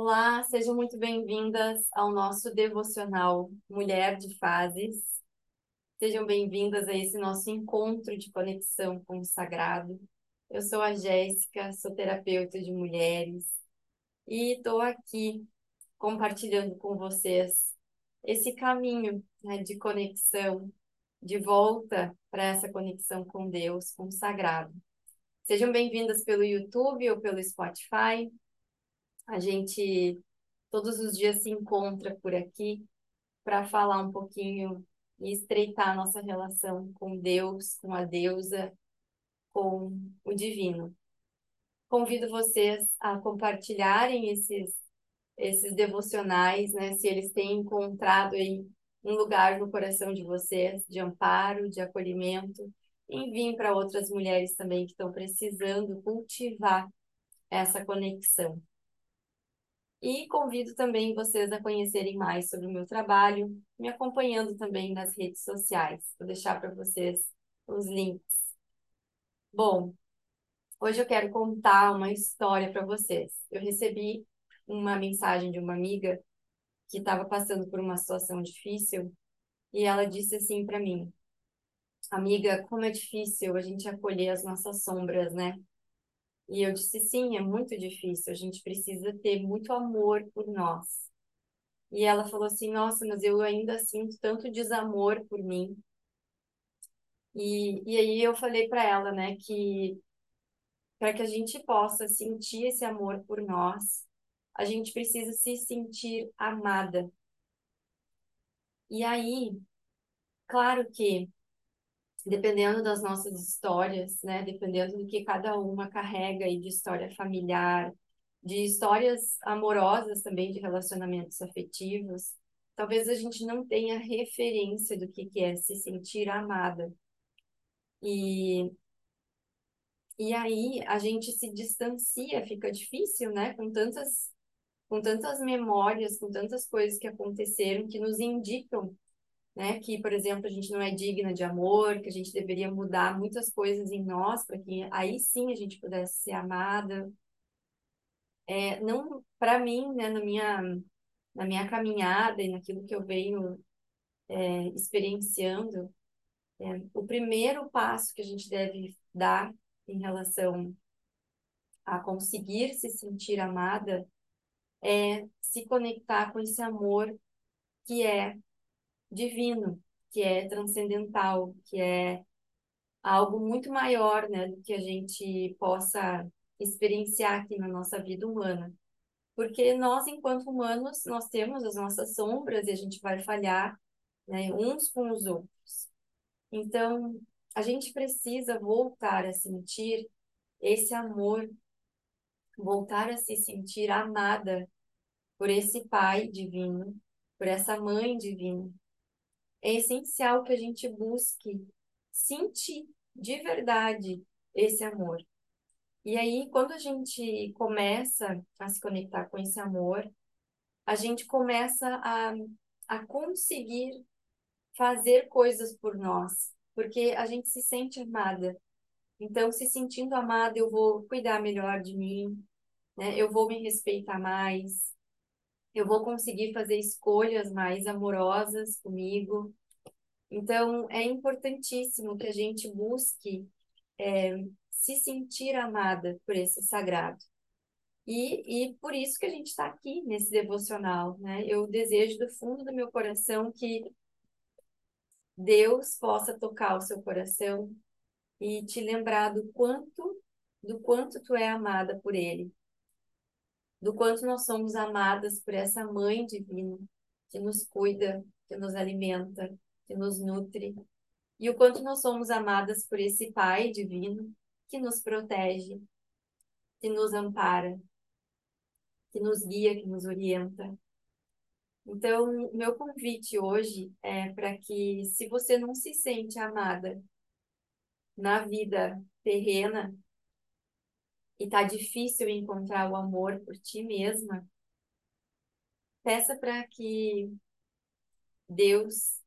Olá, sejam muito bem-vindas ao nosso devocional Mulher de Fases. Sejam bem-vindas a esse nosso encontro de conexão com o sagrado. Eu sou a Jéssica, sou terapeuta de mulheres e estou aqui compartilhando com vocês esse caminho né, de conexão, de volta para essa conexão com Deus, com o sagrado. Sejam bem-vindas pelo YouTube ou pelo Spotify. A gente todos os dias se encontra por aqui para falar um pouquinho e estreitar a nossa relação com Deus, com a deusa, com o divino. Convido vocês a compartilharem esses esses devocionais, né, se eles têm encontrado aí um lugar no coração de vocês de amparo, de acolhimento, enviem para outras mulheres também que estão precisando cultivar essa conexão. E convido também vocês a conhecerem mais sobre o meu trabalho, me acompanhando também nas redes sociais. Vou deixar para vocês os links. Bom, hoje eu quero contar uma história para vocês. Eu recebi uma mensagem de uma amiga que estava passando por uma situação difícil e ela disse assim para mim: Amiga, como é difícil a gente acolher as nossas sombras, né? E eu disse, sim, é muito difícil, a gente precisa ter muito amor por nós. E ela falou assim, nossa, mas eu ainda sinto tanto desamor por mim. E, e aí eu falei para ela, né, que para que a gente possa sentir esse amor por nós, a gente precisa se sentir amada. E aí, claro que dependendo das nossas histórias, né, dependendo do que cada uma carrega aí de história familiar, de histórias amorosas também, de relacionamentos afetivos, talvez a gente não tenha referência do que, que é se sentir amada. E, e aí a gente se distancia, fica difícil, né, com tantas, com tantas memórias, com tantas coisas que aconteceram que nos indicam né? Que, por exemplo, a gente não é digna de amor, que a gente deveria mudar muitas coisas em nós para que aí sim a gente pudesse ser amada. É, não para mim, né, na minha na minha caminhada e naquilo que eu venho é, experienciando, é, o primeiro passo que a gente deve dar em relação a conseguir se sentir amada é se conectar com esse amor que é divino, que é transcendental, que é algo muito maior, né, do que a gente possa experienciar aqui na nossa vida humana. Porque nós, enquanto humanos, nós temos as nossas sombras e a gente vai falhar, né, uns com os outros. Então, a gente precisa voltar a sentir esse amor, voltar a se sentir amada por esse Pai divino, por essa Mãe divina, é essencial que a gente busque sentir de verdade esse amor. E aí, quando a gente começa a se conectar com esse amor, a gente começa a, a conseguir fazer coisas por nós, porque a gente se sente amada. Então, se sentindo amada, eu vou cuidar melhor de mim, né? Eu vou me respeitar mais, eu vou conseguir fazer escolhas mais amorosas comigo. Então, é importantíssimo que a gente busque é, se sentir amada por esse sagrado. E, e por isso que a gente está aqui nesse devocional, né? Eu desejo do fundo do meu coração que Deus possa tocar o seu coração e te lembrar do quanto, do quanto tu é amada por Ele do quanto nós somos amadas por essa mãe divina que nos cuida, que nos alimenta, que nos nutre, e o quanto nós somos amadas por esse Pai divino que nos protege, que nos ampara, que nos guia, que nos orienta. Então, meu convite hoje é para que, se você não se sente amada na vida terrena, e tá difícil encontrar o amor por ti mesma, peça para que Deus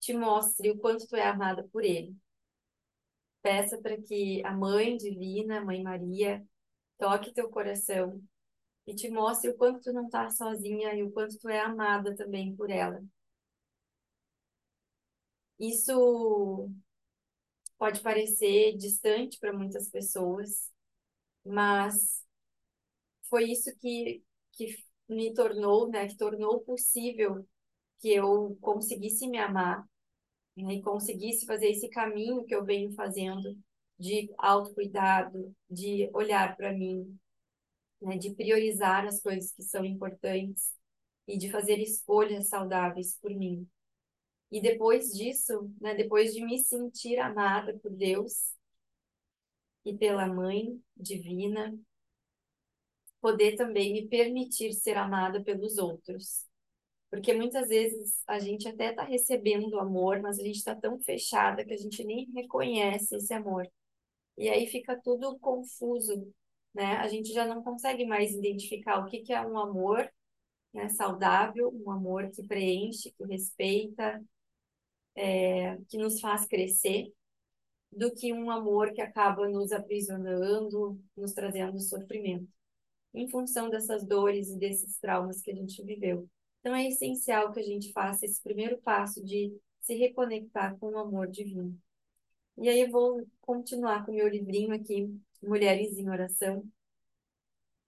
te mostre o quanto tu é amada por Ele. Peça para que a Mãe Divina, a Mãe Maria, toque teu coração e te mostre o quanto tu não tá sozinha e o quanto tu é amada também por ela. Isso pode parecer distante para muitas pessoas, mas foi isso que, que me tornou, né, que tornou possível que eu conseguisse me amar né, e conseguisse fazer esse caminho que eu venho fazendo de autocuidado, de olhar para mim, né, de priorizar as coisas que são importantes e de fazer escolhas saudáveis por mim. E depois disso, né, depois de me sentir amada por Deus e pela Mãe Divina, poder também me permitir ser amada pelos outros. Porque muitas vezes a gente até está recebendo amor, mas a gente está tão fechada que a gente nem reconhece esse amor. E aí fica tudo confuso, né? A gente já não consegue mais identificar o que, que é um amor né, saudável, um amor que preenche, que respeita, é, que nos faz crescer, do que um amor que acaba nos aprisionando, nos trazendo sofrimento, em função dessas dores e desses traumas que a gente viveu. Então é essencial que a gente faça esse primeiro passo de se reconectar com o amor divino. E aí eu vou continuar com o meu livrinho aqui, Mulheres em Oração.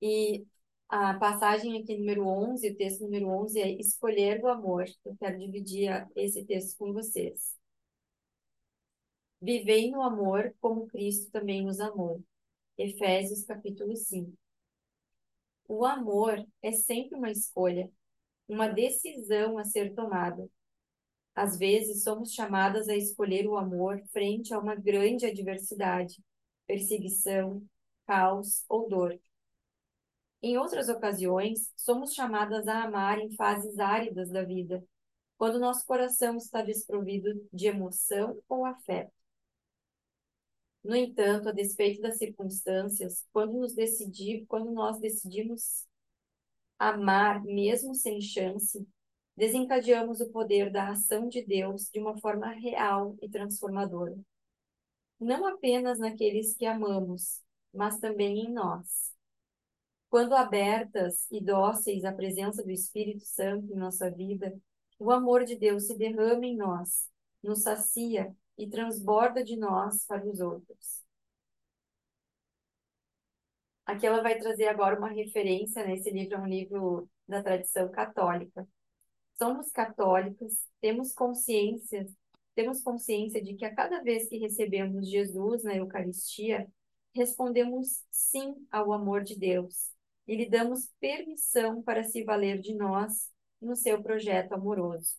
E a passagem aqui número 11, o texto número 11 é Escolher o Amor. Eu quero dividir esse texto com vocês. Vivei no amor como Cristo também nos amou. Efésios capítulo 5. O amor é sempre uma escolha, uma decisão a ser tomada. Às vezes somos chamadas a escolher o amor frente a uma grande adversidade, perseguição, caos ou dor. Em outras ocasiões, somos chamadas a amar em fases áridas da vida, quando nosso coração está desprovido de emoção ou afeto. No entanto, a despeito das circunstâncias, quando, nos decidir, quando nós decidimos amar mesmo sem chance, desencadeamos o poder da ação de Deus de uma forma real e transformadora. Não apenas naqueles que amamos, mas também em nós. Quando abertas e dóceis à presença do Espírito Santo em nossa vida, o amor de Deus se derrama em nós, nos sacia e transborda de nós para os outros. Aqui ela vai trazer agora uma referência, né? Esse livro é um livro da tradição católica. Somos católicas, temos consciência, temos consciência de que a cada vez que recebemos Jesus na Eucaristia, respondemos sim ao amor de Deus e lhe damos permissão para se valer de nós no seu projeto amoroso.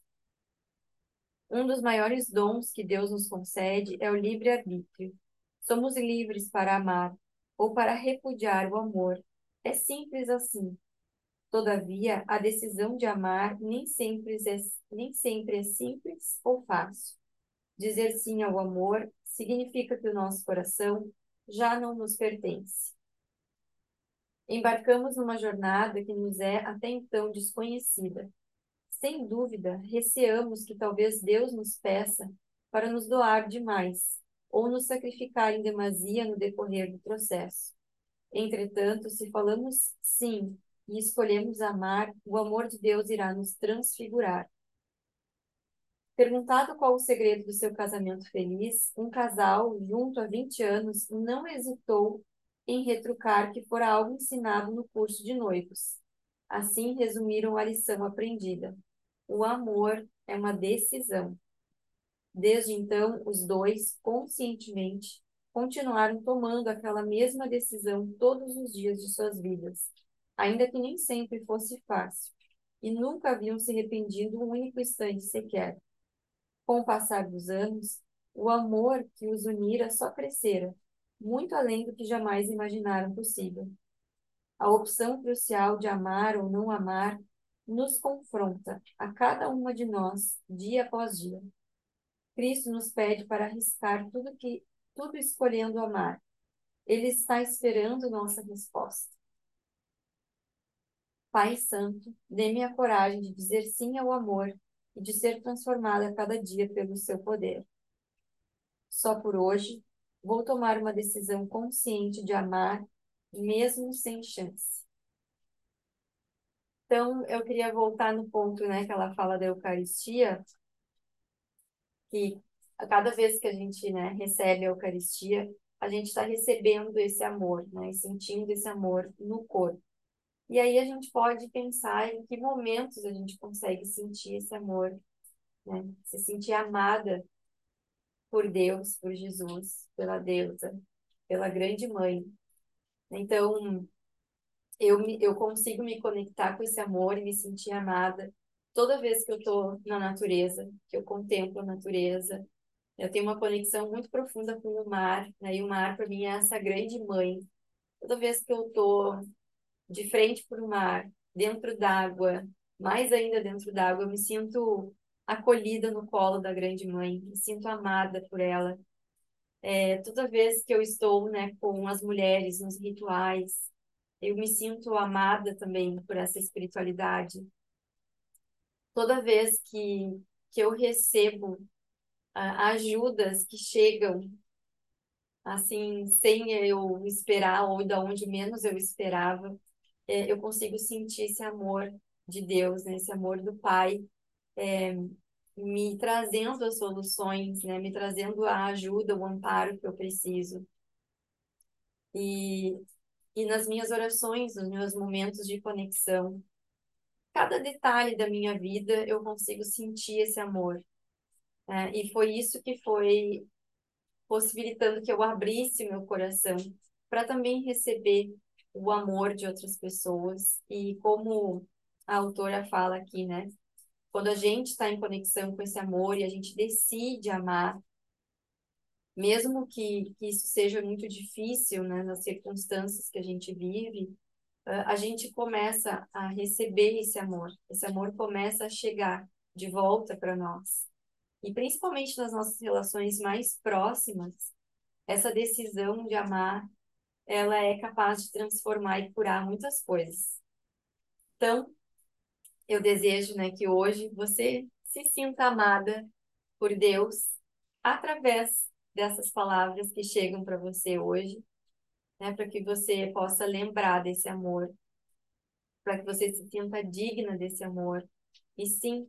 Um dos maiores dons que Deus nos concede é o livre-arbítrio. Somos livres para amar ou para repudiar o amor. É simples assim. Todavia, a decisão de amar nem sempre é, nem sempre é simples ou fácil. Dizer sim ao amor significa que o nosso coração já não nos pertence. Embarcamos numa jornada que nos é até então desconhecida. Sem dúvida, receamos que talvez Deus nos peça para nos doar demais ou nos sacrificar em demasia no decorrer do processo. Entretanto, se falamos sim e escolhemos amar, o amor de Deus irá nos transfigurar. Perguntado qual o segredo do seu casamento feliz, um casal, junto há 20 anos, não hesitou em retrucar que fora algo ensinado no curso de noivos. Assim resumiram a lição aprendida. O amor é uma decisão. Desde então, os dois, conscientemente, continuaram tomando aquela mesma decisão todos os dias de suas vidas, ainda que nem sempre fosse fácil, e nunca haviam se arrependido um único instante sequer. Com o passar dos anos, o amor que os unira só crescera, muito além do que jamais imaginaram possível. A opção crucial de amar ou não amar nos confronta a cada uma de nós, dia após dia. Cristo nos pede para arriscar tudo que tudo escolhendo amar. Ele está esperando nossa resposta. Pai Santo, dê-me a coragem de dizer sim ao amor e de ser transformada a cada dia pelo seu poder. Só por hoje, Vou tomar uma decisão consciente de amar, mesmo sem chance. Então, eu queria voltar no ponto, né, que ela fala da Eucaristia, que a cada vez que a gente, né, recebe a Eucaristia, a gente está recebendo esse amor, né, sentindo esse amor no corpo. E aí a gente pode pensar em que momentos a gente consegue sentir esse amor, né, se sentir amada por Deus, por Jesus, pela deusa, pela grande mãe. Então, eu, eu consigo me conectar com esse amor e me sentir amada toda vez que eu estou na natureza, que eu contemplo a natureza. Eu tenho uma conexão muito profunda com o mar, né? e o mar para mim é essa grande mãe. Toda vez que eu estou de frente para o mar, dentro d'água, mais ainda dentro d'água, eu me sinto acolhida no colo da grande mãe, me sinto amada por ela. É, toda vez que eu estou né, com as mulheres nos rituais, eu me sinto amada também por essa espiritualidade. Toda vez que, que eu recebo ah, ajudas que chegam assim, sem eu esperar ou da onde menos eu esperava, é, eu consigo sentir esse amor de Deus, né? esse amor do Pai, é, me trazendo as soluções, né? me trazendo a ajuda, o amparo que eu preciso. E e nas minhas orações, nos meus momentos de conexão. Cada detalhe da minha vida eu consigo sentir esse amor. É, e foi isso que foi possibilitando que eu abrisse meu coração para também receber o amor de outras pessoas. E como a autora fala aqui, né? Quando a gente está em conexão com esse amor e a gente decide amar, mesmo que, que isso seja muito difícil, né, nas circunstâncias que a gente vive, a gente começa a receber esse amor, esse amor começa a chegar de volta para nós. E principalmente nas nossas relações mais próximas, essa decisão de amar, ela é capaz de transformar e curar muitas coisas. Então, eu desejo, né, que hoje você se sinta amada por Deus através dessas palavras que chegam para você hoje, né, para que você possa lembrar desse amor, para que você se sinta digna desse amor. E sim,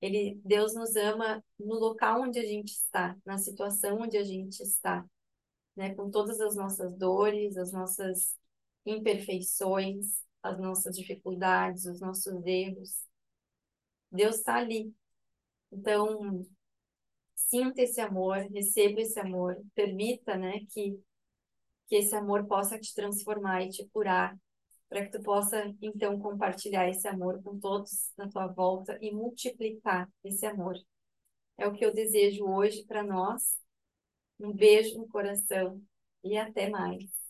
ele, Deus nos ama no local onde a gente está, na situação onde a gente está, né, com todas as nossas dores, as nossas imperfeições, as nossas dificuldades, os nossos erros. Deus está ali. Então, sinta esse amor, receba esse amor, permita, né, que que esse amor possa te transformar e te curar, para que tu possa então compartilhar esse amor com todos na tua volta e multiplicar esse amor. É o que eu desejo hoje para nós. Um beijo no coração e até mais.